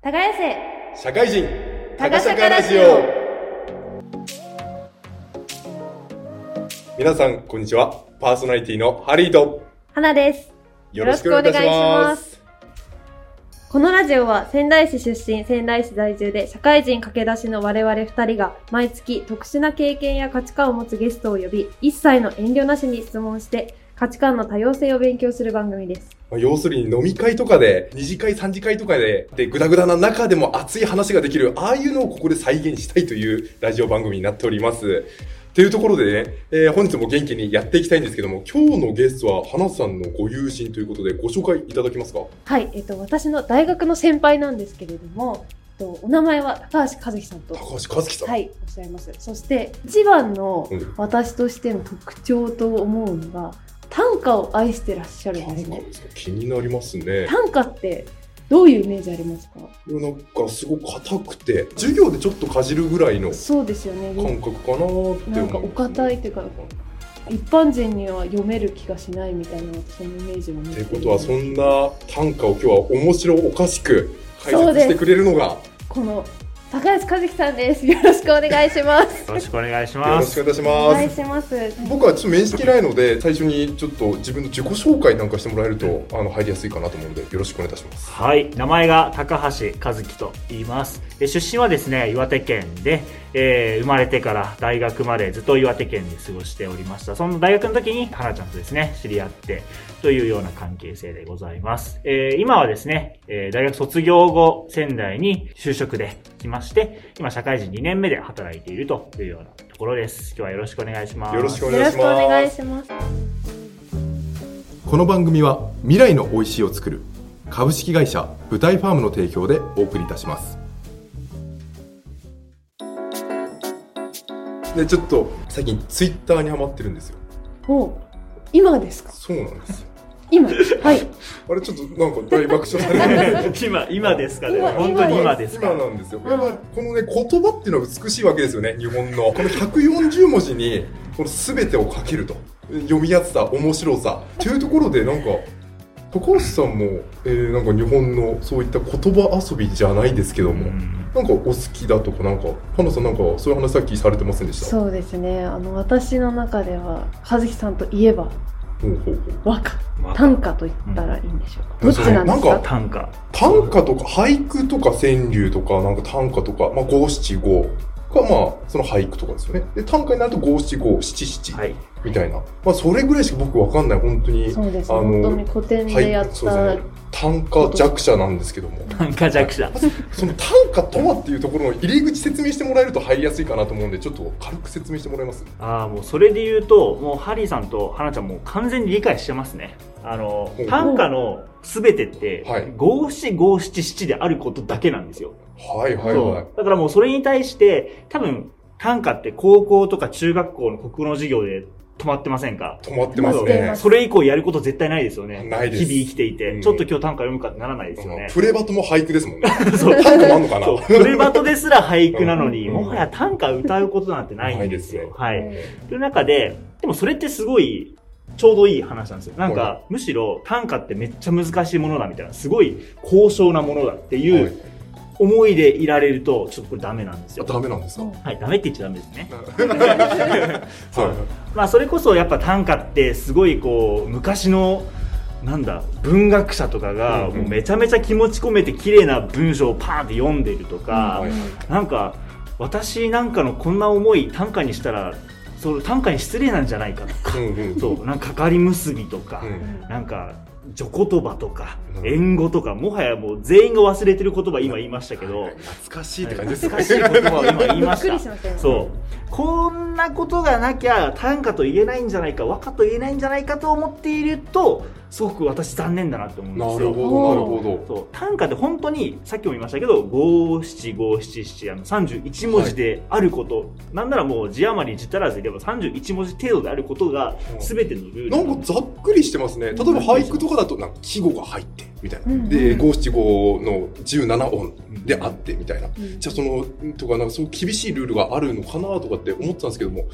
耕せ社会人。タカシャカラジオ。皆さんこんにちは。パーソナリティのハリーと。花です。よろしくお願いします。このラジオは仙台市出身、仙台市在住で社会人駆け出しの我々二人が毎月特殊な経験や価値観を持つゲストを呼び、一切の遠慮なしに質問して価値観の多様性を勉強する番組です。まあ要するに飲み会とかで二次会三次会とかででグダグダな中でも熱い話ができるああいうのをここで再現したいというラジオ番組になっておりますというところでね、えー本日も元気にやっていきたいんですけども、今日のゲストは花さんのご友人ということでご紹介いただけますか？はい、えっと、私の大学の先輩なんですけれども、えっと、お名前は高橋和樹さんと。高橋和樹さん。はい、おっしゃいます。そして、一番のうん私としての特徴と思うのが、短歌を愛してらっしゃるんですね。気になりますね。短歌ってどういうイメージありますか？なんかすごく硬くて、授業でちょっとかじるぐらいのそうですよね。感覚かなーってなんかお堅いっていうか、一般人には読める気がしないみたいな私のイメージを持ってるということは、そんな短歌を今日は面白おかしく解説してくれるのが、よこの高橋和樹さんです。よろしくお願いします。よろしくお願いします。ろしくお願いしおます。願いします。僕はちょっと面識ないので、最初にちょっと自分の自己紹介なんかしてもらえると、あの、入りやすいかなと思うので、よろしくお願いいたします。はい、名前が高橋和樹と言います。え出身はですね、岩手県で、えー生まれてから大学までずっと岩手県で過ごしておりました。その大学の時に花ちゃんとですね、知り合ってというような関係性でございます。えー今はですね、えー大学卒業後、仙台に就職で来まして、今社会人2年目で働いているというようなところです。今日はよろしくお願いします。よろしくおよろしくお願いします。この番組は未来の美味しいを作る株式会社舞台ファームの提供でお送りいたしますでちょっと最近ツイッターにハマってるんですよもう今ですか？そうなんですよ今はい。あれちょっとなんか大爆笑されて 今、今ですかね。今本当に今です。か。今なんですよ、うんこのね言葉っていうのは美しいわけですよね日本の。この140文字にこの全てをかけると。読みやすさ面白さ。というところでなんか高橋さんも、えーなんか日本のそういった言葉遊びじゃないですけども、うん。なんかお好きだとかなんか花さんなんかそういう話さっきされてませんでした？そうですね。あの、私の中では、和樹さんといえば、和歌。短歌と言ったらいいんでしょうか。うんどっちなんですか短歌。短歌とか俳句とか川柳とかなんか短歌とか、まあ、五七五がまあその俳句とかですよねで短歌になると五七五七七はい。みたいな、まあそれぐらいしか僕わかんない。本当に。そうです。あの本当に古典でやったそうですね。短歌弱者なんですけども。短歌弱者。その短歌とはっていうところの入り口説明してもらえると入りやすいかなと思うんでちょっと軽く説明してもらえます？ああ、もうそれで言うと、もうハリーさんと花ちゃんもう完全に理解してますね。あのほう、短歌の全てってはい、五七五七七であることだけなんですよ。はいはいそはい。う。だからもうそれに対して、多分、短歌って高校とか中学校の国語の授業で止まってませんか？止まってますね。それ以降やること絶対ないですよね。ないです。日々生きていて、うん。ちょっと今日短歌読むかってならないですよね。プレバトも俳句ですもんね。そう。短歌もあんのかな？プレバトですら俳句なのに、うん。もはや短歌歌うことなんてないんですよ。はい。という中で、でもそれってすごい、ちょうどいい話なんですよ。なんか、はむしろ短歌ってめっちゃ難しいものだみたいな、すごい高尚なものだっていはい。う思いでいられると、ちょっとこれダメなんですよ。ダメなんですか？はい、ダメって言っちゃダメですね。はい まあそれこそやっぱ短歌ってすごいこう、昔の、なんだ文学者とかがもうめちゃめちゃ気持ち込めて綺麗な文章をパーンって読んでるとか、はいなんか私なんかのこんな思い短歌にしたらその短歌に失礼なんじゃないかとか、うんうん。そうなんかかかり結びとか、うん。なんか序言葉とか、うん。縁語とかもはやもう全員が忘れてる言葉今言いましたけど、懐かしいって感じです難しい言葉を今言いました。しましたよね。そう。こんなことがなきゃ短歌と言えないんじゃないか和歌と言えないんじゃないかと思っているとすごく私残念だなって思うんなですよ。るほどなるほど。そう。短歌って本当にさっきも言いましたけど五七五七七あの31文字であること、なんならもう字余り字足らずでも31文字程度であることがうん全てのルールなんかざっくりしてますね。例えば俳句とかだとなんか季語が入ってみたいな、うんで五七五の17音であってみたいな、うんじゃあそのとかなんかそう厳しいルールがあるのかなとかって思ってたんですけども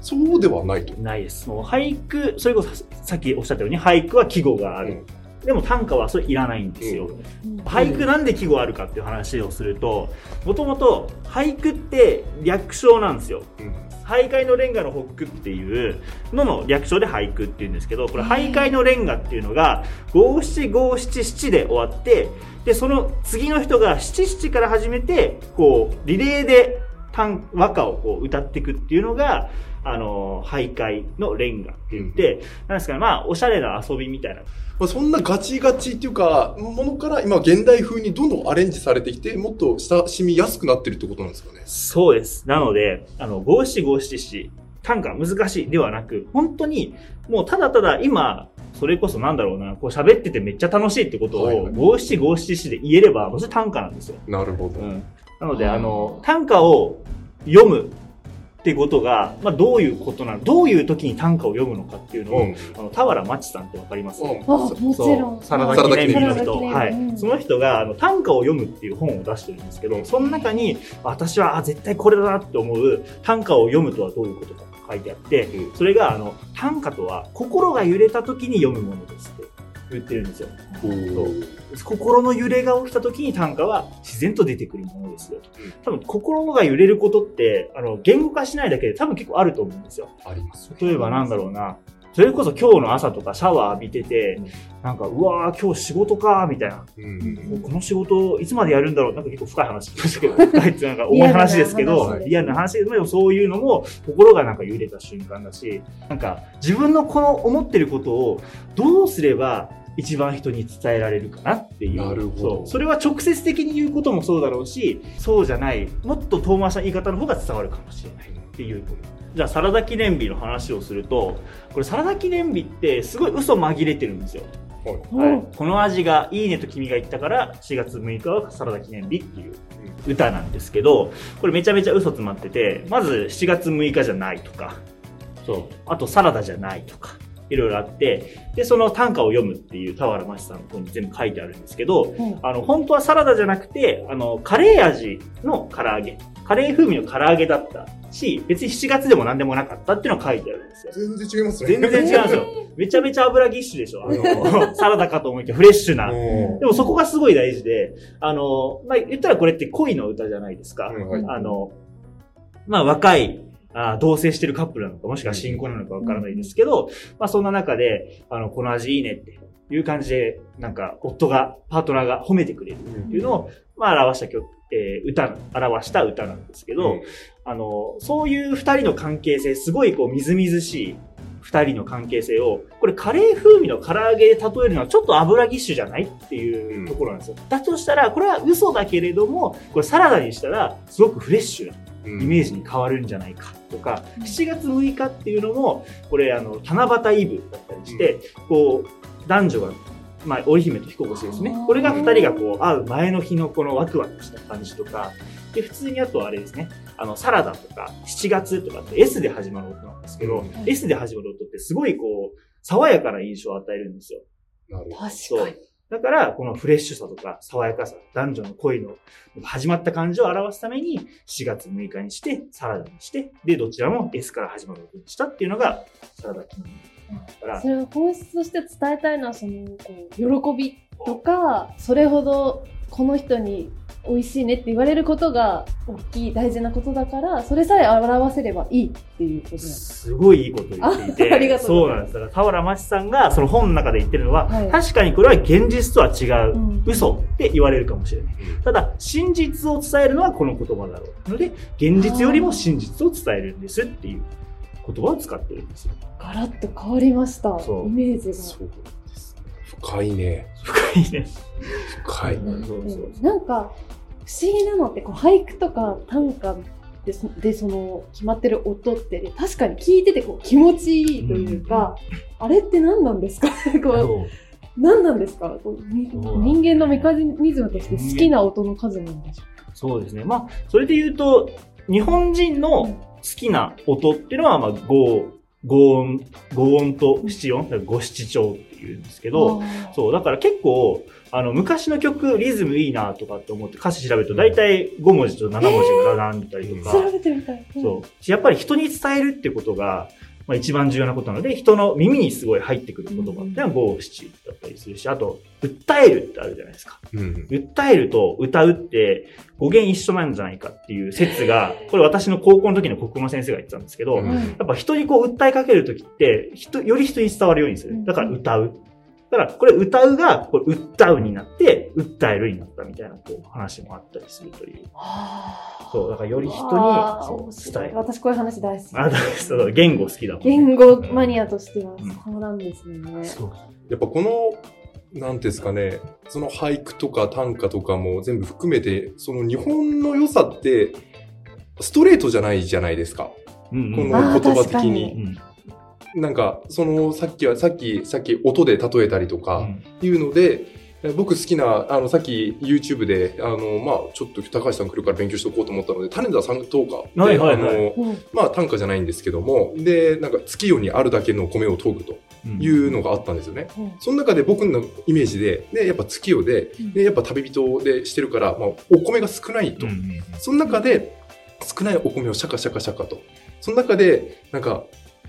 そうではないと。ないです。もう俳句それこそさっきおっしゃったように俳句は季語がある、でも短歌はそれいらないんですよ。うん俳句なんで季語あるかっていう話をすると、もともと俳句って略称なんですよ。うん。徘徊のレンガのホックっていうのの略称で俳句っていうんですけど、これ徘徊のレンガっていうのが五七五七七で終わって、で、その次の人が七七から始めて、こう、リレーで短和歌をこう歌っていくっていうのが、あの、徘徊のレンガって言って、なんですかね、まあ、おしゃれな遊びみたいなまあ、そんなガチガチっていうか、ものから今現代風にどんどんアレンジされてきて、もっと親しみやすくなってるってことなんですかね？そうです。なので、あの、五七五七七、短歌難しいではなく、本当に、もうただただ今、それこそなんだろうな、こう喋っててめっちゃ楽しいってことを五七五七七で言えれば、それ短歌なんですよ。なるほど。うん。なので、あの、短歌を読むってことが、まあどういうことなの、どういう時に短歌を読むのかっていうのを、うん。あの、田原町さんってわかります？うん。あ、もちろん。サラダ記念日の人、はい。うんその人があの短歌を読むっていう本を出してるんですけど、その中に私はあ絶対これだなって思う短歌を読むとはどういうことかって書いてあって、うん。それがあの短歌とは心が揺れた時に読むものですって言ってるんですよ。心の揺れが起きた時に短歌は自然と出てくるものですよ。多分心が揺れることって、あの、言語化しないだけで多分結構あると思うんですよ。あります。例えばなんだろうな、それこそ今日の朝とかシャワー浴びててうん、なんか、うわー今日仕事かーみたいな。うん。この仕事、いつまでやるんだろう？なんか結構深い話聞きましたけど、深いってなんか重い話ですけど、話リアルな話でもそういうのも心がなんか揺れた瞬間だし、なんか自分のこの思ってることをどうすれば一番人に伝えられるかなっていう。なるほどそれは直接的に言うこともそうだろうし、そうじゃない、もっと遠回しな言い方の方が伝わるかもしれないっていう。じゃあ、サラダ記念日の話をすると、これサラダ記念日ってすごい嘘紛れてるんですよ。はい。はい、この味がいいねと君が言ったから4月6日はサラダ記念日っていう歌なんですけど、これめちゃめちゃ嘘詰まってて、まず7月6日じゃないとか、そう、あとサラダじゃないとか、いろいろあって、で、その短歌を読むっていう田原真史さんの方に全部書いてあるんですけど、うん。あの、本当はサラダじゃなくて、あの、カレー味の唐揚げ、カレー風味の唐揚げだったし、別に7月でも何でもなかったっていうのが書いてあるんですよ。全然違いますね。全然違うんですよ。めちゃめちゃ油ぎっしゅでしょ。あの、サラダかと思いきやフレッシュな。うんでもそこがすごい大事で、あの、まあ、言ったらこれって恋の歌じゃないですか。うんはいあの、まあ、若い、あ同棲してるカップルなのか、もしくは新婚なのかわからないですけど、まあ、そんな中で、あの、この味いいねっていう感じで、なんか、夫が、パートナーが褒めてくれるっていうのを、まあ、表した曲、えー歌、表した歌なんですけど、うん。あの、そういう二人の関係性、すごいこう、みずみずしい二人の関係性を、これカレー風味の唐揚げで例えるのはちょっと油ぎっしゅじゃないっていうところなんですよ。だとしたら、これは嘘だけれども、これサラダにしたら、すごくフレッシュなうん。イメージに変わるんじゃないかとか、うん。7月6日っていうのも、これあの、七夕イブだったりして、こう、男女が、まあ、織姫と彦星ですね。これが二人がこう、会う前の日のこのワクワクした感じとか、で、普通にあとはあれですね、あの、サラダとか、7月とかって S で始まる音なんですけど、うん S で始まる音ってすごいこう、爽やかな印象を与えるんですよ。なるほど。確かに。だから、このフレッシュさとか、爽やかさ、男女の恋の始まった感じを表すために、4月6日にして、サラダにして、で、どちらも S から始まる音にしたっていうのが、サラダからそ、れを本質として伝えたいのは、その、こう、喜びとか、それほど、この人に美味しいねって言われることが大きい大事なことだから、それさえ表せればいいっていうことす。すごいいいこと言っていて、あありがとうそうなんです。だから、田原町さんが、その本の中で言ってるのは、はい確かにこれは現実とは違う、うん嘘って言われるかもしれない。ただ、真実を伝えるのはこの言葉だろう。ので、現実よりも真実を伝えるんですっていう言葉を使ってるんですよ。ガラッと変わりました。そうイメージが。そうですね。深いね。深いね。深い。うんそうそうなんか不思議なのってこう俳句とか短歌でそでその決まってる音って、ね、確かに聞いててこう気持ちいいというか、あれって何なんですか？こうそう何なんですか？人間のメカニズムとして好きな音の数なんでしょそうですね。まあ、それで言うと、日本人の好きな音っていうのは、まあ、五、五音、五音と七音、五七調っていうんですけうど、そう、だから結構、あの、昔の曲、リズムいいなとかって思って歌詞調べると、大体5文字と7文字が並んでたりとか、調べてみたい。そう。やっぱり人に伝えるってことが、まあ一番重要なことなので、人の耳にすごい入ってくる言葉ってのは五七だったりするし、あと、訴えるってあるじゃないですか。うん。訴えると歌うって語源一緒なんじゃないかっていう説が、これ私の高校の時の国語の先生が言ってたんですけど、うんはいやっぱ人にこう訴えかけるときって、人、より人に伝わるようにする。だから歌う。だから、これ歌うが、これ歌うになって、訴えるになったみたいな、こう、話もあったりするという。そう、だからより人に、そう、伝える。私こういう話大好き。あ、だそう、言語好きだもん。言語マニアとしてはうんそうなんですね。そう。やっぱこの、なんですかね、その俳句とか短歌とかも全部含めて、その日本の良さって、ストレートじゃないじゃないですか。うんうん。この言葉的に。うんなんか、その、さっきは、さっき、さっき音で例えたりとか、うん。いうので、え僕好きな、あの、さっき YouTube で、あの、まあちょっと高橋さん来るから勉強しておこうと思ったので、種田さんとかで、はいはいはい。あの、うん。まあ短歌じゃないんですけども、で、なんか月夜にあるだけの米を研ぐというのがあったんですよね。うん。その中で僕のイメージで、で、やっぱ月夜で、で、やっぱ旅人でしてるから、まあお米が少ないと。うんうん。その中で、少ないお米をシャカシャカシャカと。その中で、なんか、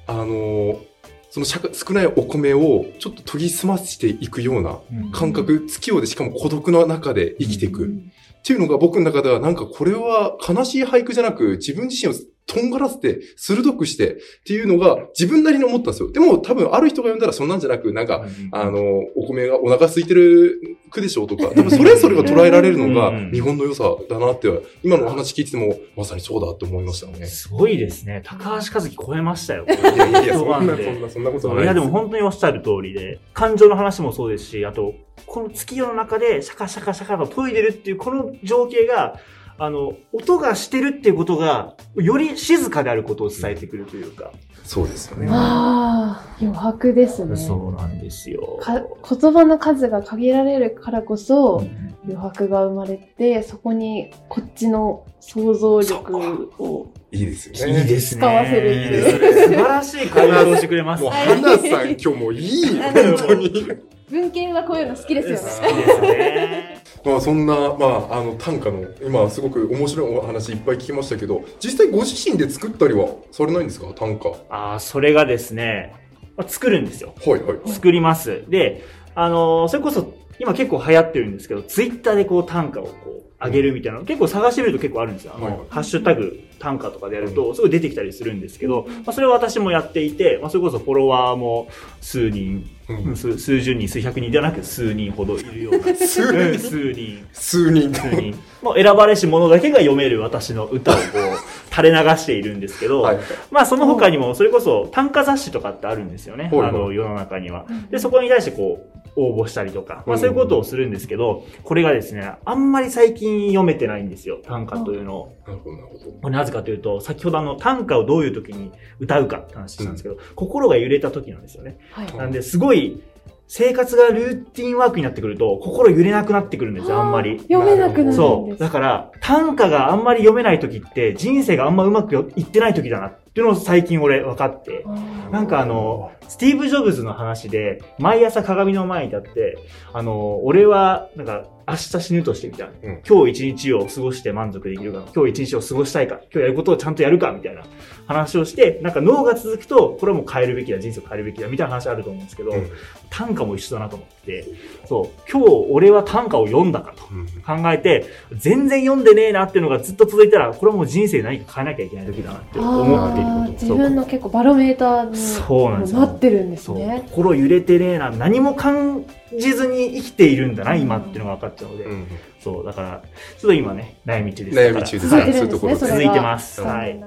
あのーその少ないお米をちょっと研ぎ澄ましていくようなうん感覚、月夜でしかも孤独の中で生きていく。っうんていうのが僕の中ではなんかこれは悲しい俳句じゃなく自分自身をとんがらせて鋭くしてっていうのが自分なりに思ったんですよ。でも多分ある人が読んだらそんなんじゃなくなんかあの、お米がお腹空いてる句でしょうとか、多分それぞれが捉えられるのがうん日本の良さだなって、今のお話聞いてても、まさにそうだって思いましたね。すごいですね。高橋和樹超えましたよ。いやいやいや、一そんな、そんな、そんなことはないいや、でも本当におっしゃる通りで、感情の話もそうですし、あと、この月夜の中でシャカシャカシャカと研いでるっていうこの情景が、あの、音がしてるっていうことが、より静かであることを伝えてくるというか。そうですよね。ああ、余白ですね。そうなんですよ。か言葉の数が限られるからこそ、うん余白が生まれて、そこにこっちの想像力を。いいですよね。いいですね。使わせるっていう素晴らしい回答をしてくれますもう、ね。花さん今日もいい、本当に。文献はこういうの好きですよ好きね。ですね。まあそんな、まあ、あの、短歌の、今すごく面白いお話いっぱい聞きましたけど、実際ご自身で作ったりはされないんですか？短歌。はああ、それがですね、まあ作るんですよ。いはい。作ります。で、あのーそれこそ、今結構流行ってるんですけど、ツイッターでこう短歌をこう上げるみたいなの、結構探してみると結構あるんですよ。あの、はいはいハッシュタグ短歌とかでやると、すごい出てきたりするんですけど、まあ、それを私もやっていて、まあ、それこそフォロワーも数人、うん数数十人、数百人ではなく数人ほどいるような。数 うん人数人。数人と。数人。もう選ばれし者だけが読める私の歌をこう、垂れ流しているんですけど、はい。まあその他にも、それこそ短歌雑誌とかってあるんですよね。はいはいあの、世の中には。で、そこに対してこう、応募したりとか、まあそういうことをするんですけど、これがですね、あんまり最近読めてないんですよ、短歌というのを。なるほど、なるほど。これなぜかというと、先ほどあの、短歌をどういう時に歌うかって話したんですけど、心が揺れた時なんですよね。はい。なんで、すごい、生活がルーティンワークになってくると、心揺れなくなってくるんですよ、あんまり。読めなくなる。そう。だから、短歌があんまり読めない時って、人生があんまうまくいってない時だなっていうのを最近俺分かって。なんかあの、スティーブ・ジョブズの話で、毎朝鏡の前に立って、あの、俺は、なんか、明日死ぬとしてみたいな。うん。今日一日を過ごして満足できるか、今日一日を過ごしたいか、今日やることをちゃんとやるか、みたいな。話をして、なんか脳が続くと、これはもう変えるべきだ、人生を変えるべきだ、みたいな話あると思うんですけど、うん。短歌も一緒だなと思って、そう、今日俺は短歌を読んだかと。うん。考えて、全然読んでねえなっていうのがずっと続いたら、これはもう人生何か変えなきゃいけない時だなって思って自分の結構バロメーターにそうなんですよ。なってるんですね。心揺れてねえな、何も感じずに生きているんだな、今っていうのが分かっちゃうので、うん。そう、だから、ちょっと今ね、悩み中です。悩み中です続いそういうところ。続いてます。残はい。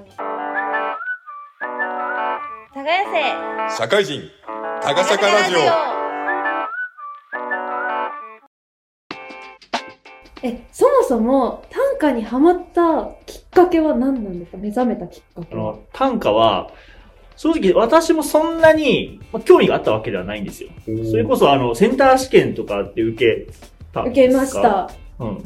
社会人、タガシャカラジオ。え、そもそも短歌にハマったきっかけは何なんですか？目覚めたきっかけは。あの、短歌は、正直私もそんなに、まあ、興味があったわけではないんですよ。それこそあの、センター試験とかって受けたん受ですか？けまし。た。うん。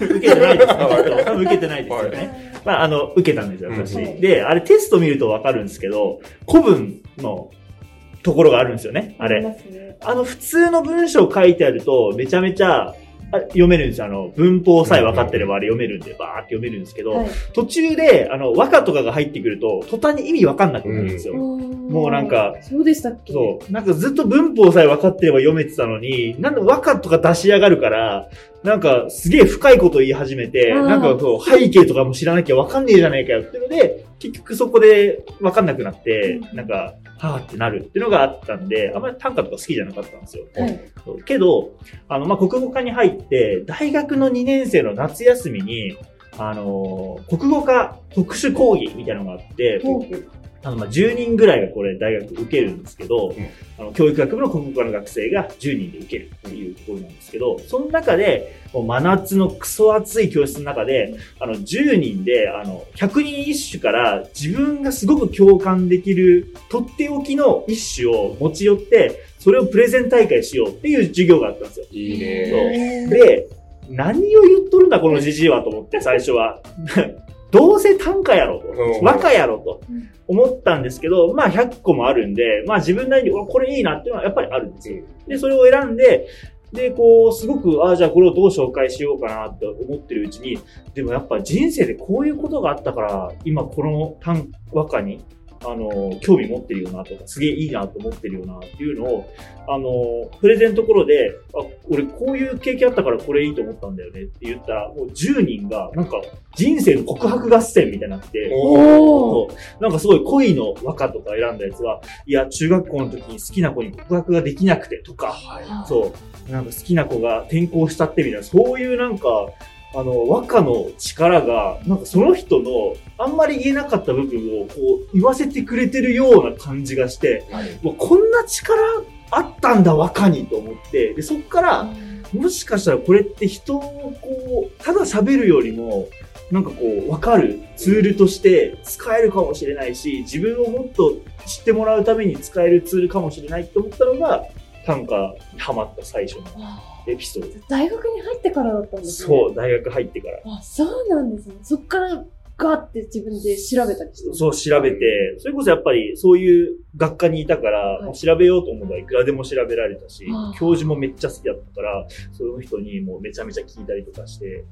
受けてないです多分受けてないですよね。まあ、あの、受けたんですよ、私。うんで、あれテスト見るとわかるんですけど、古文のところがあるんですよね、あれ。ますねあの、普通の文章書いてあると、めちゃめちゃ、あ読めるんですよ。あの、文法さえ分かってればあれ読めるんで、バーって読めるんですけど、はい途中で、あの、和歌とかが入ってくると、途端に意味分かんなくなるんですよ。ももうなんか、そうでしたっけ？そう。なんかずっと文法さえ分かってれば読めてたのに、なんで和歌とか出し上がるから、なんかすげえ深いこと言い始めて、なんかそう、背景とかも知らなきゃ分かんねえじゃないかよっていうので、結局そこで分かんなくなって、うんなんか、はぁってなるっていうのがあったんで、あんまり短歌とか好きじゃなかったんですよ。はい。けど、あの、まあ、国語科に入って、大学の2年生の夏休みに、あのー国語科特殊講義みたいなのがあって。あの、まあ、10人ぐらいがこれ大学受けるんですけど、んあの、教育学部の国語科の学生が10人で受けるっていうところなんですけど、その中で、真夏のクソ暑い教室の中で、あの、10人で、あの、100人一首から自分がすごく共感できる、とっておきの一首を持ち寄って、それをプレゼン大会しようっていう授業があったんですよ。いいね。で、何を言っとるんだ、このじじいはと思って、最初は。どうせ短歌やろとう。ん和歌やろとうん思ったんですけど、まあ100個もあるんで、まあ自分なりに、これいいなっていうのはやっぱりあるんですよ。で、それを選んで、で、こう、すごく、ああ、じゃあこれをどう紹介しようかなって思ってるうちに、でもやっぱ人生でこういうことがあったから、今この短和歌に、あの、興味持ってるよなとか、すげえいいなと思ってるよなっていうのを、あの、プレゼンのところで、あ、俺こういう経験あったからこれいいと思ったんだよねって言ったら、もう10人が、なんか、人生の告白合戦みたいになって、なんかすごい恋の和歌とか選んだやつは、いや、中学校の時に好きな子に告白ができなくてとか、はい。そう、なんか好きな子が転校したってみたいな、そういうなんか、あの、和歌の力が、なんかその人の、あんまり言えなかった部分を、こう、言わせてくれてるような感じがして、もうこんな力あったんだ、和歌にと思って、で、そっから、もしかしたらこれって人をこう、ただ喋るよりも、なんかこう、わかるツールとして使えるかもしれないし、自分をもっと知ってもらうために使えるツールかもしれないって思ったのが、短歌にハマった最初のエピソード。大学に入ってからだったんですね。そう、大学入ってから。あ、そうなんですね。そっからガーって自分で調べたりして。そう調べて、それこそやっぱりそういう学科にいたから、いもう調べようと思えばいくらでも調べられたし教授もめっちゃ好きだったから、その人にもうめちゃめちゃ聞いたりとかして、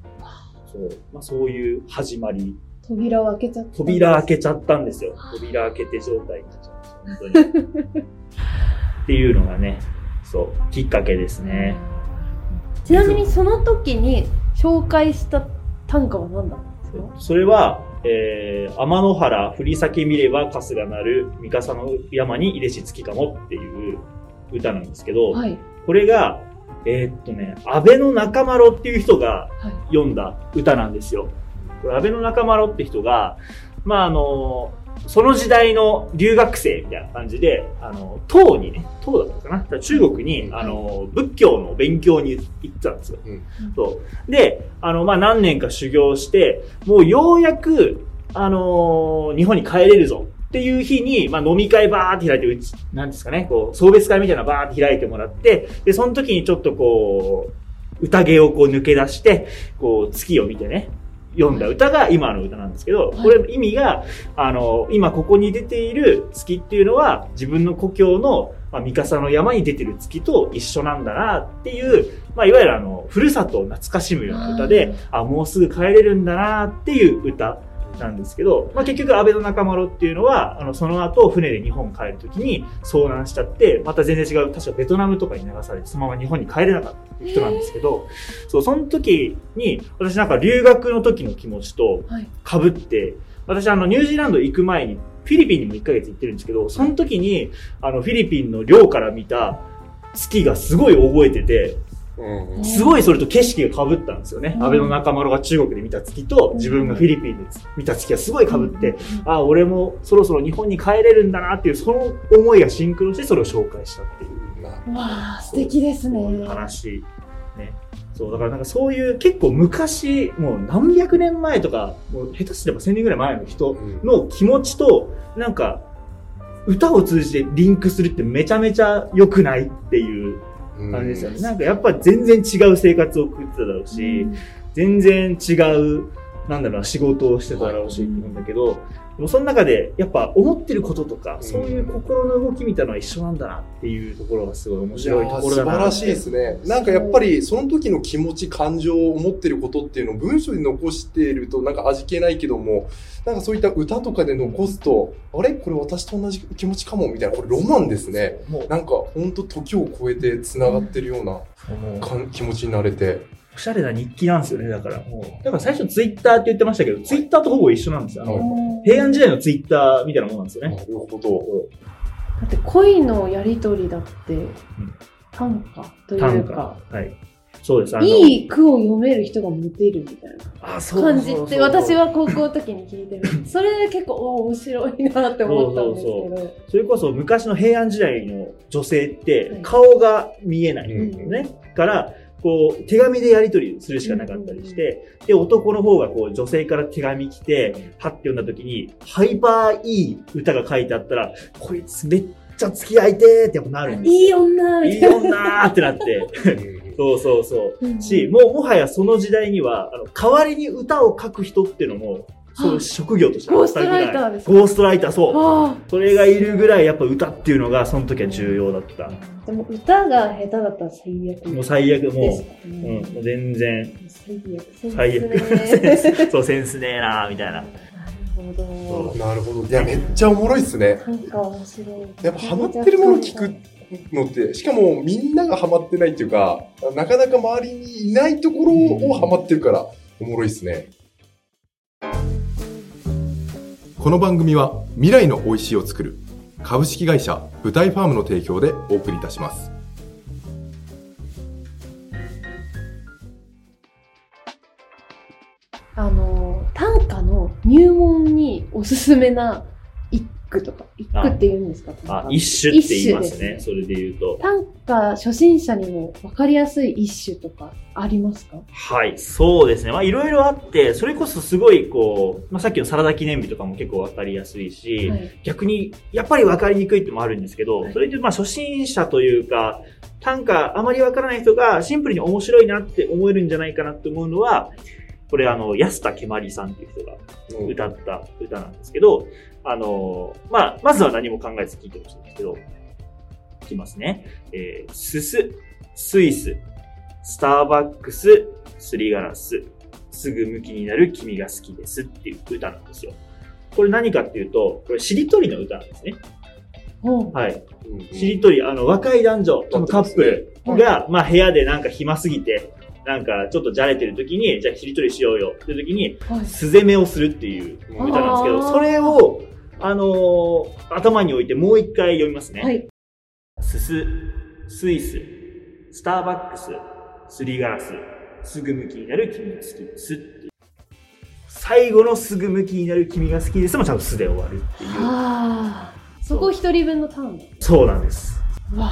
そう、まあそういう始まり、扉を開けちゃった。扉開けちゃったんですよ。扉開けて状態になっちゃうんですよ、本当に。っていうのがね、そう、きっかけですね。ちなみにその時に紹介した短歌は何だったんですか？それは、えー、天の原振り裂け見れば春日なる三笠の山に入れし月かもっていう歌なんですけど、はい。これが、えーっとね、安倍の中丸っていう人がはい。読んだ歌なんですよ。これ安倍の中丸って人が、まああの、その時代の留学生みたいな感じで、あの、唐にね、唐だったかな中国に、あの、仏教の勉強に行ってたんですよ。うんそう。で、あの、まあ、何年か修行して、もうようやく、あのー日本に帰れるぞっていう日に、まあ、飲み会バーって開いて、うち、なんですかね、こう、送別会みたいなのバーって開いてもらって、で、その時にちょっとこう、宴をこう抜け出して、こう、月を見てね、読んだ歌が今の歌なんですけど、これ意味が、あの、今ここに出ている月っていうのは、自分の故郷の、まあ、三笠の山に出てる月と一緒なんだなっていう、まあ、いわゆるあの、ふるさとを懐かしむような歌で、あ、もうすぐ帰れるんだなっていう歌なんですけど、まあ、結局安倍の中丸っていうのは、あの、その後船で日本帰るときに遭難しちゃって、また全然違う、確かベトナムとかに流されて、そのまま日本に帰れなかった人なんですけど、そう、その時に、私なんか留学の時の気持ちとはい。被って、私あの、ニュージーランド行く前に、フィリピンにも1ヶ月行ってるんですけど、その時に、あの、フィリピンの寮から見た月がすごい覚えてて、うんすごいそれと景色が被ったんですよね。うん安倍の中丸が中国で見た月と、自分がフィリピンで見た月がすごい被って、あ、俺もそろそろ日本に帰れるんだなっていう、その思いがシンクロしてそれを紹介したっていうなわあ、素敵ですね。話。ね。そう、だからなんかそういう結構昔、もう何百年前とか、もう下手すれば千年ぐらい前の人うんの気持ちと、なんか、歌を通じてリンクするってめちゃめちゃ良くないっていう感じですよね。なんかやっぱ全然違う生活を送ってただろうし、全然違う、なんだろうな、仕事をしてたらしいと思うんだけど、でもその中で、やっぱ思ってることとか、そういう心の動きみたいなのは一緒なんだなっていうところがすごい面白いところだな。素晴らしいですね。なんかやっぱり、その時の気持ち、感情を思ってることっていうのを文章で残していると、なんか味気ないけども、なんかそういった歌とかで残すと、あれ？これ私と同じ気持ちかも？みたいな、これロマンですね。もう、なんか本当時を超えて繋がってるようなもうかん気持ちになれて。おしゃれな日記なんですよね、だから。だから最初ツイッターって言ってましたけど、ツイッターとほぼ一緒なんですよ。あの、平安時代のツイッターみたいなもんなんですよね。なるほど。だって恋のやりとりだって、短歌というか、はい。そうです。あの、いい句を読める人がモテるみたいなあそう感じって私は。は高校の時に聞いてる。それで結構、うわ、面白いなって思ったんですけど。それこそ昔の平安時代の女性ってはい顔が見えない。うんね。から、こう、手紙でやり取りするしかなかったりして、で、男の方がこう、女性から手紙来て、はって読んだ時に、ハイパーいい歌が書いてあったら、こいつめっちゃ付き合いてーってやっぱなるんですよ。いい女みいい。女ーってなって。う んそうそうそう。うんし、もうもはやその時代には、あの、代わりに歌を書く人っていうのも、そう職業としてゴーストライターですか？ゴーストライター、そう。あそれがいるぐらいやっぱ歌っていうのがその時は重要だった。あ。でも歌が下手だったら最悪。もう最悪、もう、かうん、ね。もう全然、最悪。そう、センスねえなーみたいな。なるほど。なるほど。いや、めっちゃおもろいっすね。なんか面白い。やっぱハマってるもの聞くのって、しかもみんながハマってないっていうか、なかなか周りにいないところをハマってるから、おもろいっすね。この番組は未来の美味しいを作る株式会社舞台ファームの提供でお送りいたします。あの、短歌の入門におすすめな句とか、一句って言うんですか？あ、一種って言いますね。それで言うと。短歌初心者にも分かりやすい一種とかありますか？はい、そうですね。まあいろいろあって、それこそすごいこう、まあさっきのサラダ記念日とかも結構わかりやすいし、はい。逆に、やっぱり分かりにくいってのもあるんですけど、はいそれでまあ初心者というか、短歌あまり分からない人がシンプルに面白いなって思えるんじゃないかなって思うのは、これあの、安田けまりさんっていう人が歌った歌なんですけど、あの、まあ、まずは何も考えず聞いてほしいんですけど、いきますね。えー、すす、スイス、スターバックス、すりガラス、すぐ向きになる君が好きですっていう歌なんですよ。これ何かっていうと、これしりとりの歌なんですね。はい。うんしりとり、あの、若い男女、カップルはいが、まあ部屋でなんか暇すぎて、なんかちょっとじゃれてる時に、じゃあしりとりしようよっていう時に、はい。すぜめをするっていう歌なんですけど、それを、あのー頭に置いてもう一回読みますね。はい。すす、スイス、スターバックス、すりガラス、すぐ向きになる君が好きです。最後のすぐ向きになる君が好きですもちゃんとすで終わるっていう。ああ。そこ一人分のターンだ。そうなんです。わ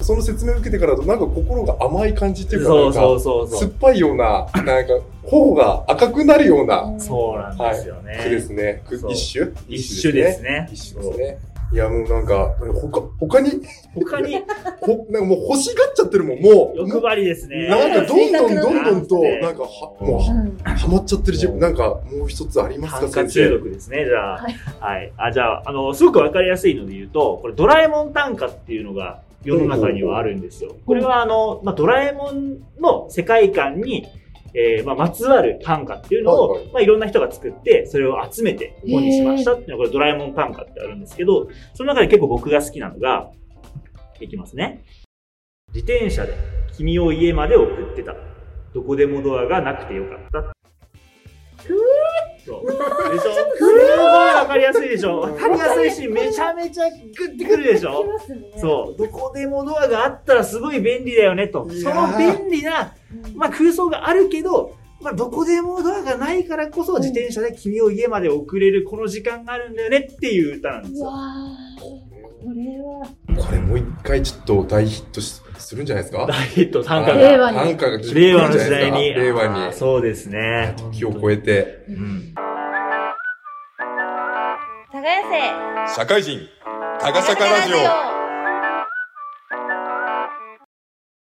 その説明を受けてからだと、なんか心が甘い感じっていうか、そうそうなんそうそうか酸っ。ぱいような、なんか頬が赤くなるようなあ。そうなんですよね。句ですね。一種一種ですね。一種ですね。いや、もうなんか、他、他に、他に？ほ、なんかもう欲しがっちゃってるもん、もう。欲張りですね。なんかどんどんどんどんと、ねなんかは、もーうはまっちゃってる自分、うんなんか、もう一つありますか、単価先生。中毒ですね、じゃあ。はいはい。あ、じゃあ、あの、すごくわかりやすいので言うと、これドラえもん単価っていうのが世の中にはあるんですよ。これはあの、まあ、ドラえもんの世界観に、えーまあ、まつわる短歌っていうのを、はいはいまあ、いろんな人が作って、それを集めて本にしましたっていうのが、これドラえもん短歌ってあるんですけど、その中で結構僕が好きなのが、いきますね。自転車で君を家まで送ってた。どこでもドアがなくてよかった。そう。でしょ？すごいわかりやすいでしょ？わかりやすいし、めちゃめちゃグッてくるでしょ？そう。どこでもドアがあったらすごい便利だよねと。その便利な、うん。まあ空想があるけど、まあどこでもドアがないからこそ自転車で君を家まで送れるこの時間があるんだよねっていう歌なんですよ。これは、これもう一回ちょっと大ヒットしするんじゃないですか？大ヒット、短歌が。令和に短歌が令和の時代に。令和に。そうですね。時を超えて。うん。耕せ社会人、タガシャカラジオ。